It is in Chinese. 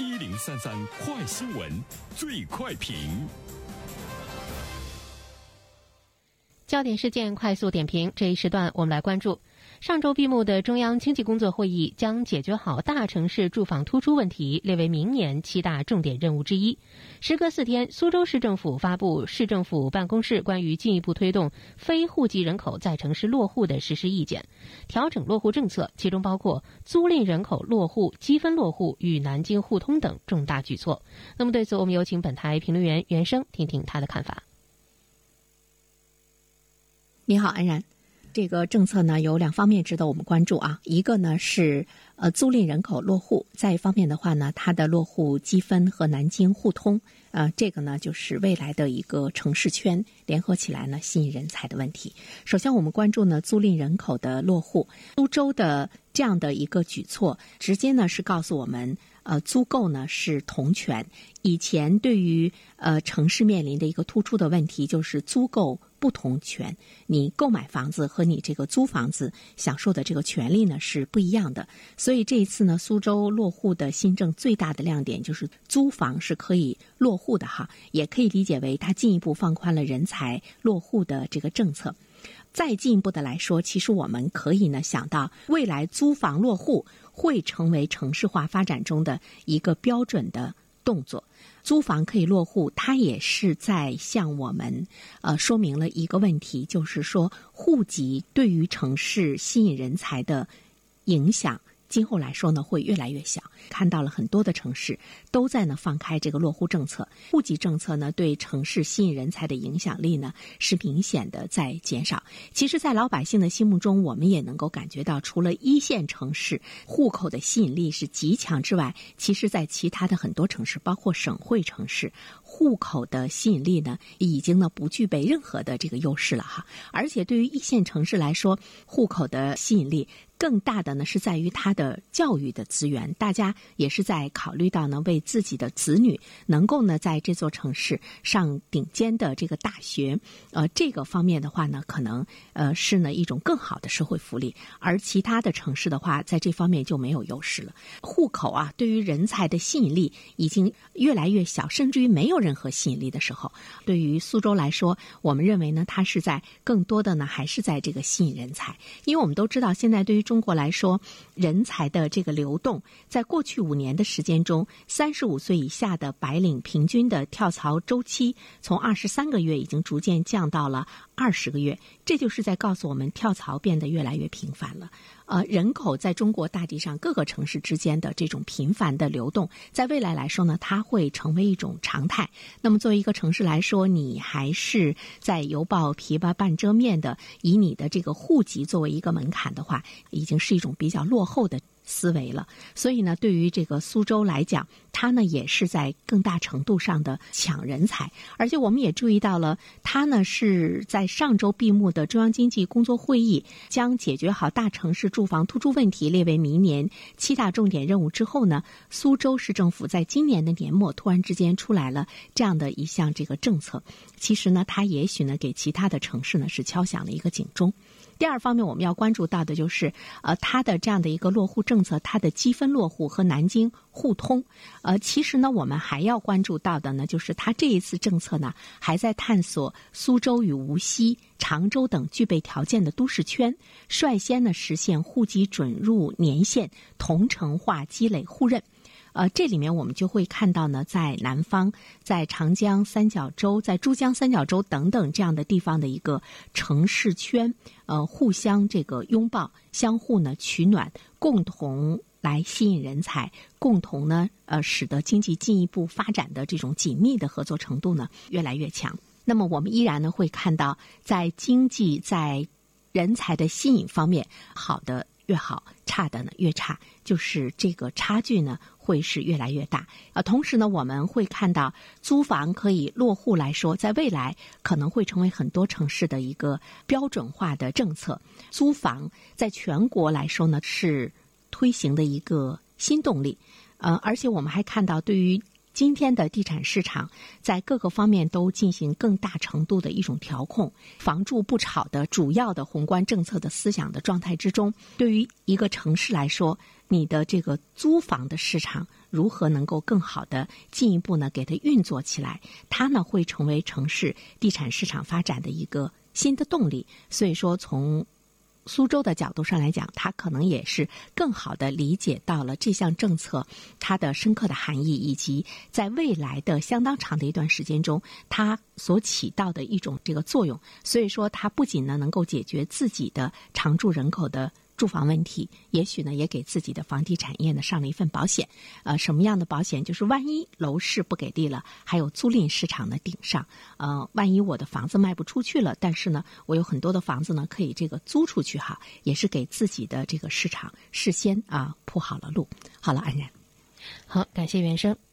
一零三三快新闻，最快评。焦点事件快速点评，这一时段我们来关注。上周闭幕的中央经济工作会议将解决好大城市住房突出问题列为明年七大重点任务之一。时隔四天，苏州市政府发布市政府办公室关于进一步推动非户籍人口在城市落户的实施意见，调整落户政策，其中包括租赁人口落户、积分落户与南京互通等重大举措。那么对此，我们有请本台评论员袁生听听他的看法。你好，安然。这个政策呢有两方面值得我们关注啊，一个呢是呃租赁人口落户，再一方面的话呢，它的落户积分和南京互通，呃，这个呢就是未来的一个城市圈联合起来呢吸引人才的问题。首先，我们关注呢租赁人口的落户，苏州的这样的一个举措，直接呢是告诉我们。呃，租购呢是同权。以前对于呃城市面临的一个突出的问题，就是租购不同权。你购买房子和你这个租房子享受的这个权利呢是不一样的。所以这一次呢，苏州落户的新政最大的亮点就是租房是可以落户的哈，也可以理解为它进一步放宽了人才落户的这个政策。再进一步的来说，其实我们可以呢想到未来租房落户。会成为城市化发展中的一个标准的动作。租房可以落户，它也是在向我们呃说明了一个问题，就是说户籍对于城市吸引人才的影响。今后来说呢，会越来越小。看到了很多的城市都在呢放开这个落户政策，户籍政策呢对城市吸引人才的影响力呢是明显的在减少。其实，在老百姓的心目中，我们也能够感觉到，除了一线城市户口的吸引力是极强之外，其实在其他的很多城市，包括省会城市，户口的吸引力呢已经呢不具备任何的这个优势了哈。而且，对于一线城市来说，户口的吸引力。更大的呢是在于它的教育的资源，大家也是在考虑到呢，为自己的子女能够呢在这座城市上顶尖的这个大学，呃，这个方面的话呢，可能呃是呢一种更好的社会福利，而其他的城市的话，在这方面就没有优势了。户口啊，对于人才的吸引力已经越来越小，甚至于没有任何吸引力的时候，对于苏州来说，我们认为呢，它是在更多的呢还是在这个吸引人才，因为我们都知道现在对于中国来说，人才的这个流动，在过去五年的时间中，三十五岁以下的白领平均的跳槽周期从二十三个月已经逐渐降到了二十个月，这就是在告诉我们跳槽变得越来越频繁了。呃，人口在中国大地上各个城市之间的这种频繁的流动，在未来来说呢，它会成为一种常态。那么，作为一个城市来说，你还是在犹抱琵琶半遮面的，以你的这个户籍作为一个门槛的话，已经是一种比较落后的。思维了，所以呢，对于这个苏州来讲，它呢也是在更大程度上的抢人才，而且我们也注意到了，它呢是在上周闭幕的中央经济工作会议将解决好大城市住房突出问题列为明年七大重点任务之后呢，苏州市政府在今年的年末突然之间出来了这样的一项这个政策，其实呢，它也许呢给其他的城市呢是敲响了一个警钟。第二方面，我们要关注到的就是，呃，它的这样的一个落户政策，它的积分落户和南京互通。呃，呃其实呢，我们还要关注到的呢，就是它这一次政策呢，还在探索苏州与无锡、常州等具备条件的都市圈，率先呢实现户籍准入年限同城化积累互认。呃，这里面我们就会看到呢，在南方，在长江三角洲、在珠江三角洲等等这样的地方的一个城市圈，呃，互相这个拥抱，相互呢取暖，共同来吸引人才，共同呢呃使得经济进一步发展的这种紧密的合作程度呢越来越强。那么我们依然呢会看到，在经济在人才的吸引方面，好的越好，差的呢越差，就是这个差距呢。会是越来越大，呃，同时呢，我们会看到租房可以落户来说，在未来可能会成为很多城市的一个标准化的政策。租房在全国来说呢，是推行的一个新动力，呃，而且我们还看到对于。今天的地产市场在各个方面都进行更大程度的一种调控，房住不炒的主要的宏观政策的思想的状态之中，对于一个城市来说，你的这个租房的市场如何能够更好的进一步呢给它运作起来，它呢会成为城市地产市场发展的一个新的动力。所以说从。苏州的角度上来讲，他可能也是更好的理解到了这项政策它的深刻的含义，以及在未来的相当长的一段时间中，它所起到的一种这个作用。所以说，它不仅呢能够解决自己的常住人口的。住房问题，也许呢，也给自己的房地产业呢上了一份保险。呃，什么样的保险？就是万一楼市不给力了，还有租赁市场的顶上。呃，万一我的房子卖不出去了，但是呢，我有很多的房子呢可以这个租出去哈，也是给自己的这个市场事先啊铺好了路。好了，安然，好，感谢原生。